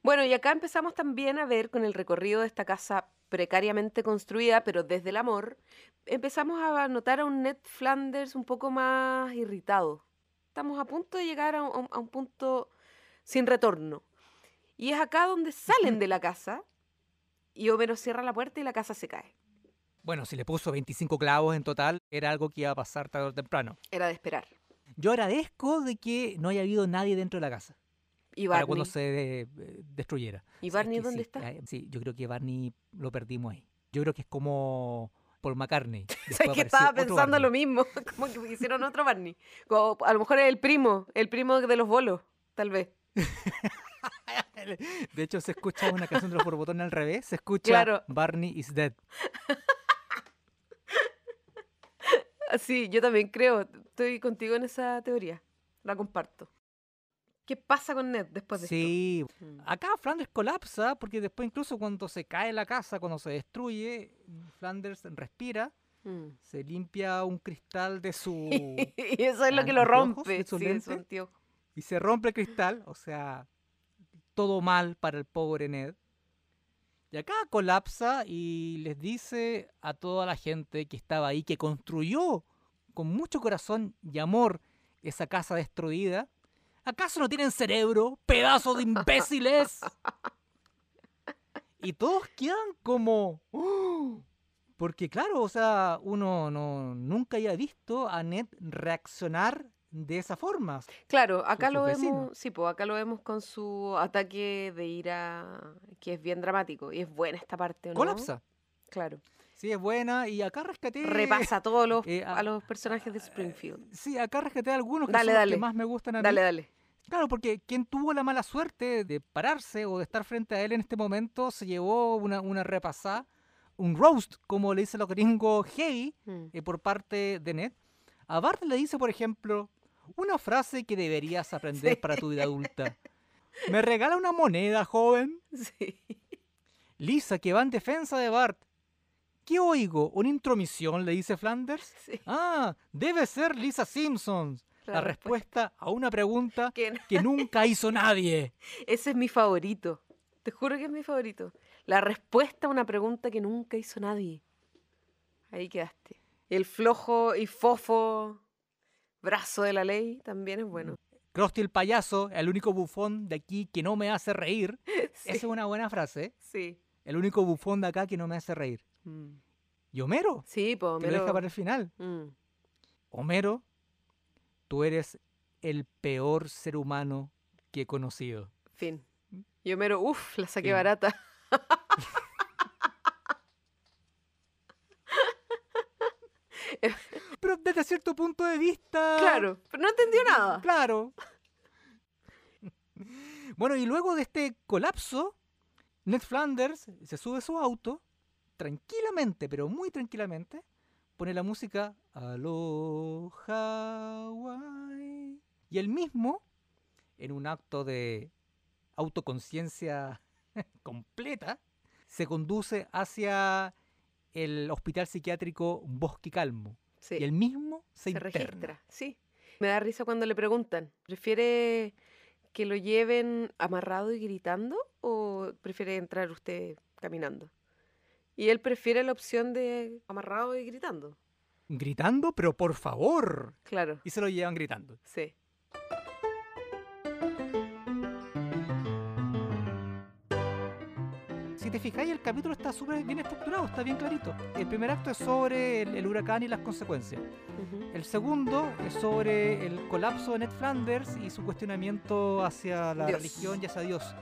Bueno, y acá empezamos también a ver con el recorrido de esta casa precariamente construida, pero desde el amor, empezamos a notar a un Ned Flanders un poco más irritado. Estamos a punto de llegar a un, a un punto sin retorno. Y es acá donde salen de la casa y Homero cierra la puerta y la casa se cae. Bueno, si le puso 25 clavos en total, era algo que iba a pasar tarde o temprano. Era de esperar. Yo agradezco de que no haya habido nadie dentro de la casa. ¿Y para cuando se eh, destruyera. ¿Y ¿Sabes Barney que dónde sí? está? Eh, Sí, yo creo que Barney lo perdimos ahí. Yo creo que es como Paul McCartney. ¿Sabes Después que apareció estaba pensando lo mismo? Como que hicieron otro Barney. Como, a lo mejor es el primo, el primo de los bolos, tal vez. De hecho, se escucha una canción de los borbotones al revés. Se escucha Claro. Barney is dead. Ah, Sí, yo también creo. Estoy contigo en esa teoría. La comparto. ¿Qué pasa con Ned después de Sí, esto? Mm. acá Flanders colapsa porque después incluso cuando se cae la casa, cuando se destruye, Flanders respira, Mm. se limpia un cristal de su... y eso es lo que lo rompe. Sí, lente. su y se rompe el cristal, o sea, todo mal para el pobre Ned. Y acá colapsa y les dice a toda la gente que estaba ahí, que construyó con mucho corazón y amor esa casa destruida. ¿Acaso no tienen cerebro, pedazo de imbéciles? Y todos quedan como... "Oh", Porque claro, o sea, uno no, nunca había visto a Ned reaccionar de esa forma. Claro, acá lo vecinos. vemos, sí, pues acá lo vemos con su ataque de ira, que es bien dramático. Y es buena esta parte, ¿o ¿no? Colapsa. Claro. Sí, es buena. Y acá rescaté. Repasa a todos los, eh, a a- los personajes de Springfield. Sí, acá rescaté algunos que Dale, son los dale. que más me gustan a mí. Dale, dale. Claro, porque quien tuvo la mala suerte de pararse o de estar frente a él en este momento se llevó una, una repasada, un roast, como le dicen los gringos, heavy, Mm. eh, por parte de Ned. A Bart le dice, por ejemplo, una frase que deberías aprender para tu vida adulta. ¿Me regala una moneda, joven? Sí. Lisa, que va en defensa de Bart. ¿Qué oigo? ¿Una intromisión? le dice Flanders. sí. Ah, debe ser Lisa Simpson. La, respuesta a una pregunta Que nunca hizo nadie. Ese es mi favorito. Te juro que es mi favorito. La respuesta a una pregunta que nunca hizo nadie. Ahí quedaste. El flojo y fofo brazo de la ley también es bueno. Krusty el payaso, el único bufón de aquí que no me hace reír. Sí. Esa es una buena frase. Sí. El único bufón de acá que no me hace reír. Mm. Y Homero, Sí, pues lo deja para el final. Mm. Homero, tú eres el peor ser humano que he conocido. Fin. Yo mero, uff, la saqué Fin. barata. Pero desde cierto punto de vista... Claro, pero no entendió nada. Claro. Bueno, y luego de este colapso, Ned Flanders se sube a su auto, tranquilamente, pero muy tranquilamente, pone la música Aloha Hawaii. Y él mismo, en un acto de autoconciencia completa, se conduce hacia el hospital psiquiátrico Bosque Calmo. Sí. Y él mismo se, se registra, sí. Me da risa cuando le preguntan, ¿prefiere que lo lleven amarrado y gritando o prefiere entrar usted caminando? Y él prefiere la opción de amarrado y gritando. Gritando, pero por favor. Claro, Y se lo llevan gritando. sí. Si te fijáis, el capítulo está súper bien estructurado, está bien clarito. El primer acto es sobre el, el huracán y las consecuencias. El segundo es sobre el colapso de Ned Flanders y su cuestionamiento hacia la Dios. religión y hacia Dios.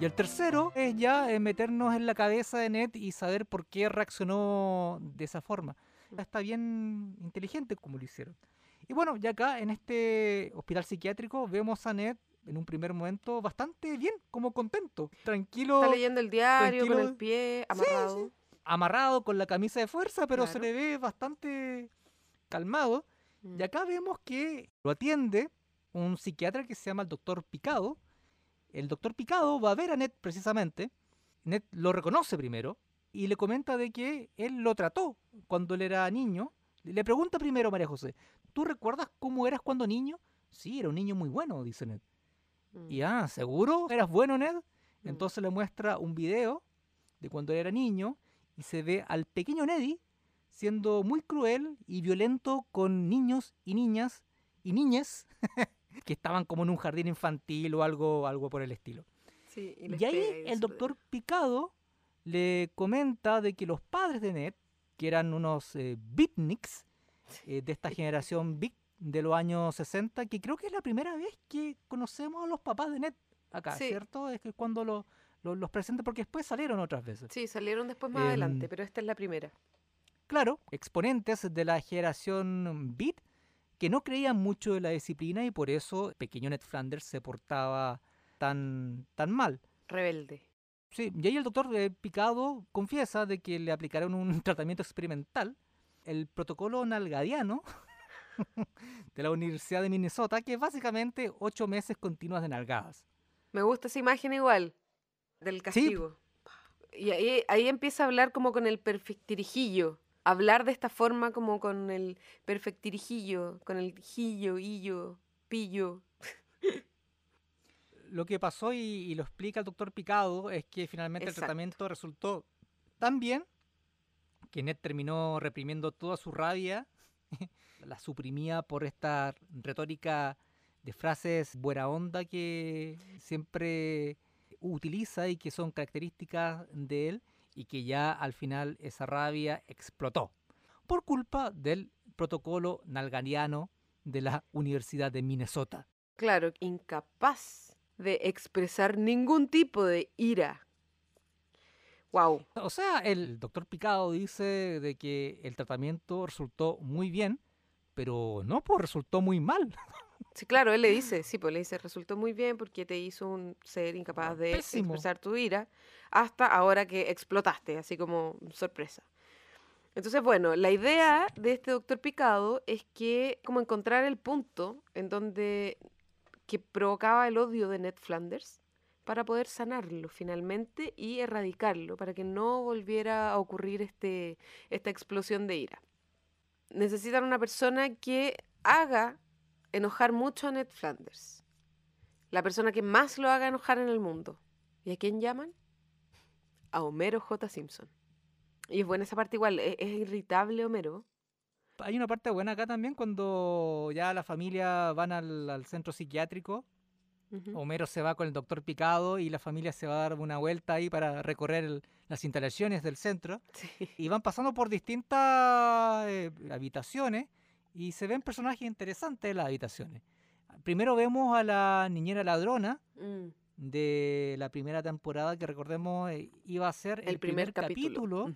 Y el tercero es ya eh, meternos en la cabeza de Ned y saber por qué reaccionó de esa forma. Está bien inteligente como lo hicieron. Y bueno, ya acá en este hospital psiquiátrico vemos a Ned en un primer momento bastante bien, como contento, tranquilo, Está leyendo el diario con tranquilo. el pie Sí, amarrado. amarrado con la camisa de fuerza, pero se Claro. le ve bastante calmado. Mm. Y acá vemos que lo atiende un psiquiatra que se llama el doctor Picado. El doctor Picado va a ver a Ned precisamente. Ned lo reconoce primero y le comenta de que él lo trató cuando él era niño. Le pregunta primero María José, ¿tú recuerdas cómo eras cuando niño? Sí, era un niño muy bueno, dice Ned. Mm. Y ah, ¿seguro? ¿Eras bueno, Ned? Mm. Entonces le muestra un video de cuando él era niño y se ve al pequeño Neddy siendo muy cruel y violento con niños y niñas y niñas que estaban como en un jardín infantil o algo, algo por el estilo. Sí, y, ahí el doctor Picado le comenta de que los padres de Ned, que eran unos eh, beatniks eh, de esta generación beat de los años 60, que creo que es la primera vez que conocemos a los papás de Ned. acá, Sí. ¿cierto? Es que cuando lo- lo- los presenta, porque después salieron otras veces. Sí, salieron después más Em, adelante, pero esta es la primera. Claro, exponentes de la generación Beat que no creían mucho de la disciplina y por eso pequeño Ned Flanders se portaba tan, tan mal. Rebelde. Sí, y ahí el doctor eh, Picado confiesa de que le aplicaron un tratamiento experimental, el protocolo nalgadiano de la Universidad de Minnesota, que es básicamente ocho meses continuas de nalgadas. Me gusta esa imagen igual del castigo. Y ahí, ahí empieza a hablar como con el perfectirijillo. Hablar de esta forma como con el perfectirijillo, con el jillo, hillo, pillo. Lo que pasó, y, y lo explica el doctor Picado, es que finalmente Exacto. el tratamiento resultó tan bien que Ned terminó reprimiendo toda su rabia, la suprimía por esta retórica de frases buena onda que siempre utiliza y que son características de él y que ya al final esa rabia explotó por culpa del protocolo nalganiano de la Universidad de Minnesota. Claro, incapaz de expresar ningún tipo de ira. Wow. O sea, el doctor Picado dice de que el tratamiento resultó muy bien, pero no, pues resultó muy mal. Sí, claro, él le dice, sí, pues le dice, resultó muy bien porque te hizo un ser incapaz de Pésimo. expresar tu ira hasta ahora que explotaste, así como sorpresa. Entonces, bueno, la idea de este doctor Picado es que como encontrar el punto en donde que provocaba el odio de Ned Flanders para poder sanarlo finalmente y erradicarlo, para que no volviera a ocurrir este, esta explosión de ira. Necesitan una persona que haga enojar mucho a Ned Flanders. La persona que más lo haga enojar en el mundo. ¿Y a quién llaman? A Homero J. Simpson. Y es buena esa parte igual, e-, es, es irritable Homero. Hay una parte buena acá también cuando ya la familia van al, al centro psiquiátrico. Ujú. Homero se va con el doctor Picado y la familia se va a dar una vuelta ahí para recorrer el- las instalaciones del centro. Sí. Y van pasando por distintas eh, habitaciones y se ven personajes interesantes en las habitaciones. Primero vemos a la niñera ladrona, Mm, de la primera temporada, que recordemos eh, iba a ser El, primer, capítulo.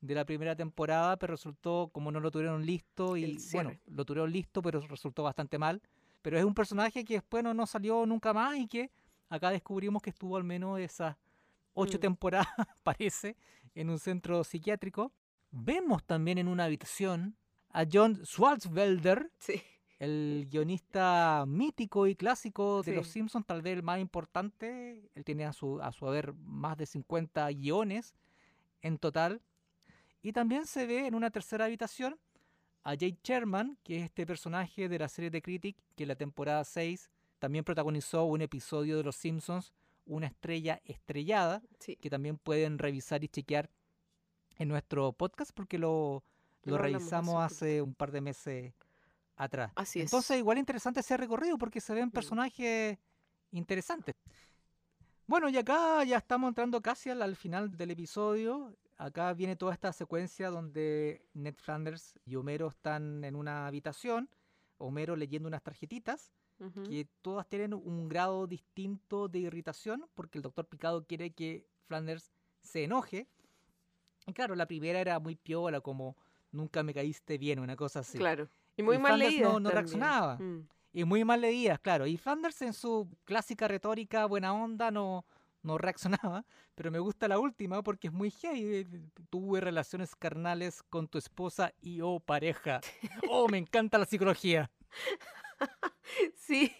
De la primera temporada, pero resultó como no lo tuvieron listo y bueno, lo tuvieron listo, pero resultó bastante mal. Pero es un personaje que después no, no salió nunca más y que acá descubrimos que estuvo al menos esas ocho Mm. temporadas, parece, en un centro psiquiátrico. Vemos también en una habitación a John Swartzwelder, Sí. el guionista mítico y clásico de Los. Simpsons, tal vez el más importante. Él tiene a su, a su haber más de 50 guiones en total. Y también se ve en una tercera habitación a Jake Sherman, que es este personaje de la serie de Critic, que en la temporada 6 también protagonizó un episodio de Los Simpsons, Una estrella estrellada, Sí. que también pueden revisar y chequear en nuestro podcast porque lo, lo revisamos hace un par de meses atrás. Así es. Entonces, igual interesante ese recorrido porque se ven personajes interesantes. Bueno, y acá ya estamos entrando casi al, al final del episodio. Acá viene toda esta secuencia donde Ned Flanders y Homero están en una habitación. Homero leyendo unas tarjetitas que todas tienen un grado distinto de irritación porque el doctor Picado quiere que Flanders se enoje. Y claro, la primera era muy piola, como nunca me caíste bien, una cosa así. Claro. Y muy Y mal Flanders leída. no- no reaccionaba. Y muy mal leídas, claro. Y Flanders en su clásica retórica buena onda no, no reaccionaba, pero me gusta la última porque es muy gay. Tuve relaciones carnales con tu esposa y oh pareja. Oh, me encanta la psicología. Sí.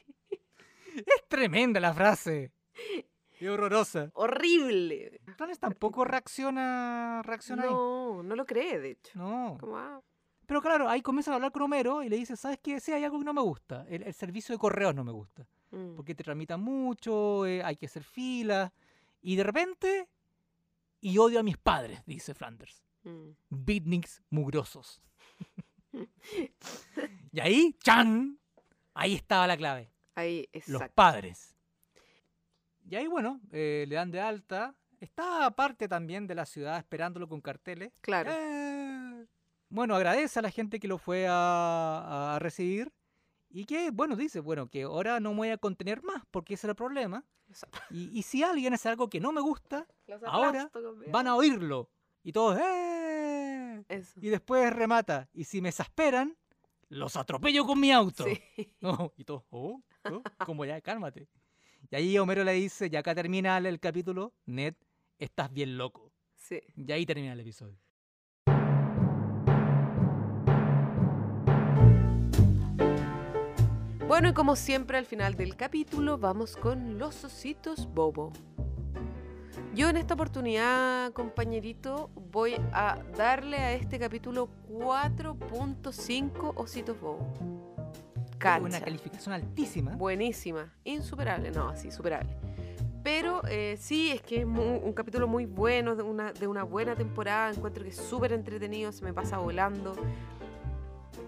Es tremenda la frase. Es horrorosa. Horrible. Flanders tampoco reacciona, reacciona ahí. No, no lo cree, de hecho. No. Como, ah, Pero claro, ahí comienza a hablar con Homero y le dice, ¿sabes qué? Sí, hay algo que no me gusta. El, el servicio de correos no me gusta. mm. Porque te tramitan mucho, eh, hay que hacer filas. Y de repente, y odio a mis padres, dice Flanders. Mm. Beatniks mugrosos. y ahí, ¡chan! Ahí estaba la clave. Ahí, Los exacto. padres. Y ahí, bueno, eh, le dan de alta. Está aparte también de la ciudad esperándolo con carteles. Claro. Eh, Bueno, agradece a la gente que lo fue a, a recibir. Y que, bueno, dice, bueno, que ahora no me voy a contener más, porque ese era el problema. Y, y si alguien hace algo que no me gusta, Ahora van a oírlo. Y todos, ¡eh! Eso. Y después remata. Y si me exasperan, los atropello con mi auto. Sí. No, y todos, oh, oh, como ya, cálmate. Y ahí Homero le dice, ya acá termina el, el capítulo, Ned, estás bien loco. Sí. Y ahí termina el episodio. Bueno, y como siempre al final del capítulo vamos con los ositos bobo. Yo en esta oportunidad, compañerito, voy a darle a este capítulo 4.5 ositos bobo. Cacha. Una calificación altísima. Buenísima, insuperable, no, así, superable. Pero eh, sí, es que es mu- un capítulo muy bueno, de una, de una buena temporada, encuentro que es súper entretenido, se me pasa volando,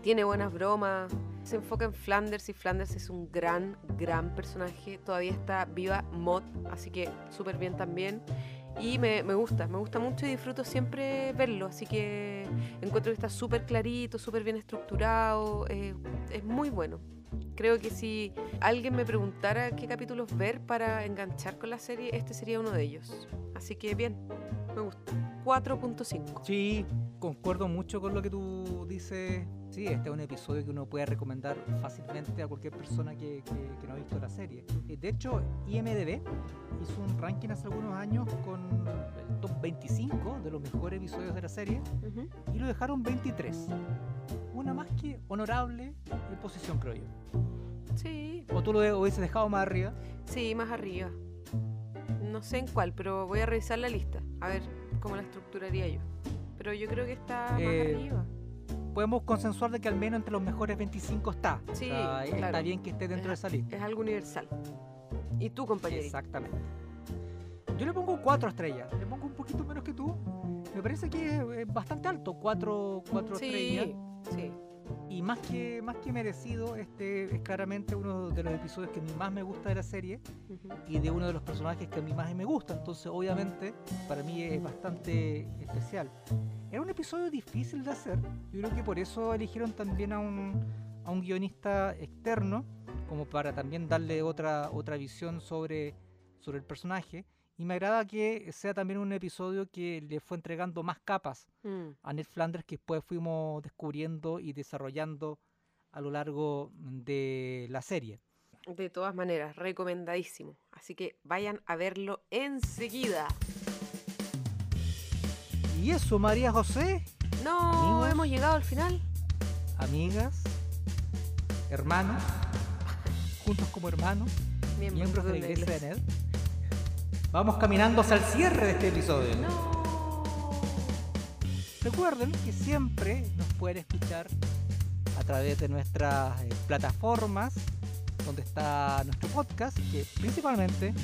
tiene buenas bromas, se enfoca en Flanders y Flanders es un gran, gran personaje, todavía está viva Mod, así que súper bien también. Y me, me gusta, me gusta mucho y disfruto siempre verlo, así que encuentro que está súper clarito, súper bien estructurado, eh, es muy bueno. Creo que si alguien me preguntara qué capítulos ver para enganchar con la serie, este sería uno de ellos. Así que bien, me gusta. 4.5. Sí, concuerdo mucho con lo que tú dices. Sí, este es un episodio que uno puede recomendar fácilmente a cualquier persona que, que- que no ha visto la serie. Eh, De hecho, IMDB hizo un ranking hace algunos años con el top 25 de los mejores episodios de la serie y lo dejaron 23. Una más que honorable en posición, creo yo. Sí, O tú lo hubieses dejado más arriba. sí, más arriba. No sé en cuál, pero voy a revisar la lista. A ver cómo la estructuraría yo. Pero yo creo que está Eh, más arriba. Podemos consensuar de que al menos entre los mejores 25 está. Sí, O sea, Está bien que esté dentro de Es- esa lista. Es algo universal. ¿Y tú, compañerito? Exactamente. Yo le pongo cuatro estrellas. Le pongo un poquito menos que tú. Me parece que es es bastante alto. Cuatro, cuatro estrellas. Sí, sí. Y más que, más que merecido, este es claramente uno de los episodios que a mí más me gusta de la serie y de uno de los personajes que a mí más me gusta. Entonces, obviamente, para mí es bastante especial. Era un episodio difícil de hacer. Yo creo que por eso eligieron también a un, a un guionista externo, como para también darle otra, otra visión sobre, sobre el personaje. Y me agrada que sea también un episodio que le fue entregando más capas Mm. a Ned Flanders que después fuimos descubriendo y desarrollando a lo largo de la serie. De todas maneras, recomendadísimo. Así que vayan a verlo enseguida. Y eso, María José, No, Amigos. hemos llegado al final. amigas, hermanos, juntos como hermanos, miembros de la iglesia de Ned, vamos caminando hacia el cierre de este episodio. Recuerden que siempre nos pueden escuchar a través de nuestras eh, plataformas donde está nuestro podcast, que principalmente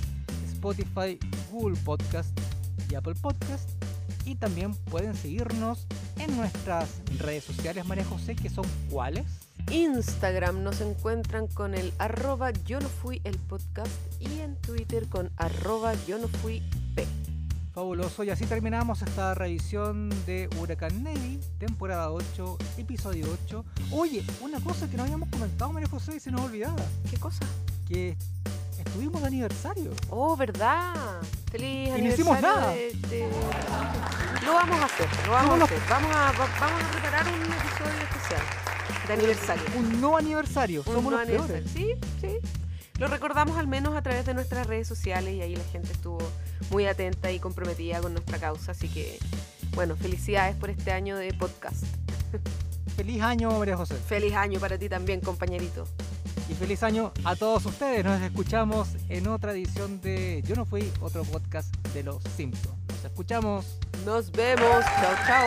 Spotify, Google Podcast y Apple Podcast. Y también pueden seguirnos en nuestras redes sociales, María José, que son cuáles. Instagram nos encuentran con el arroba yo no fui el podcast y en Twitter con arroba yo no fui p. Fabuloso, y así terminamos esta revisión de Huracán Nelly, temporada 8, episodio 8. Oye, una cosa que no habíamos comentado, María José, y se nos olvidaba, ¿Qué cosa? que estuvimos de aniversario. Oh, ¿verdad? Feliz Y no hicimos aniversario nada. de- de- Lo vamos a hacer, lo vamos No, a hacer. Vamos a, va- vamos a preparar un episodio especial de aniversario. Un no aniversario, Un somos no los aniversario. peores. Sí, sí. Lo recordamos al menos a través de nuestras redes sociales y ahí la gente estuvo muy atenta y comprometida con nuestra causa. Así que, bueno, felicidades por este año de podcast. Feliz año, María José. Feliz año para ti también, compañerito. Y feliz año a todos ustedes. Nos escuchamos en otra edición de Yo no fui, otro podcast de los Simpsons. Nos escuchamos. Nos vemos. Chao, chao.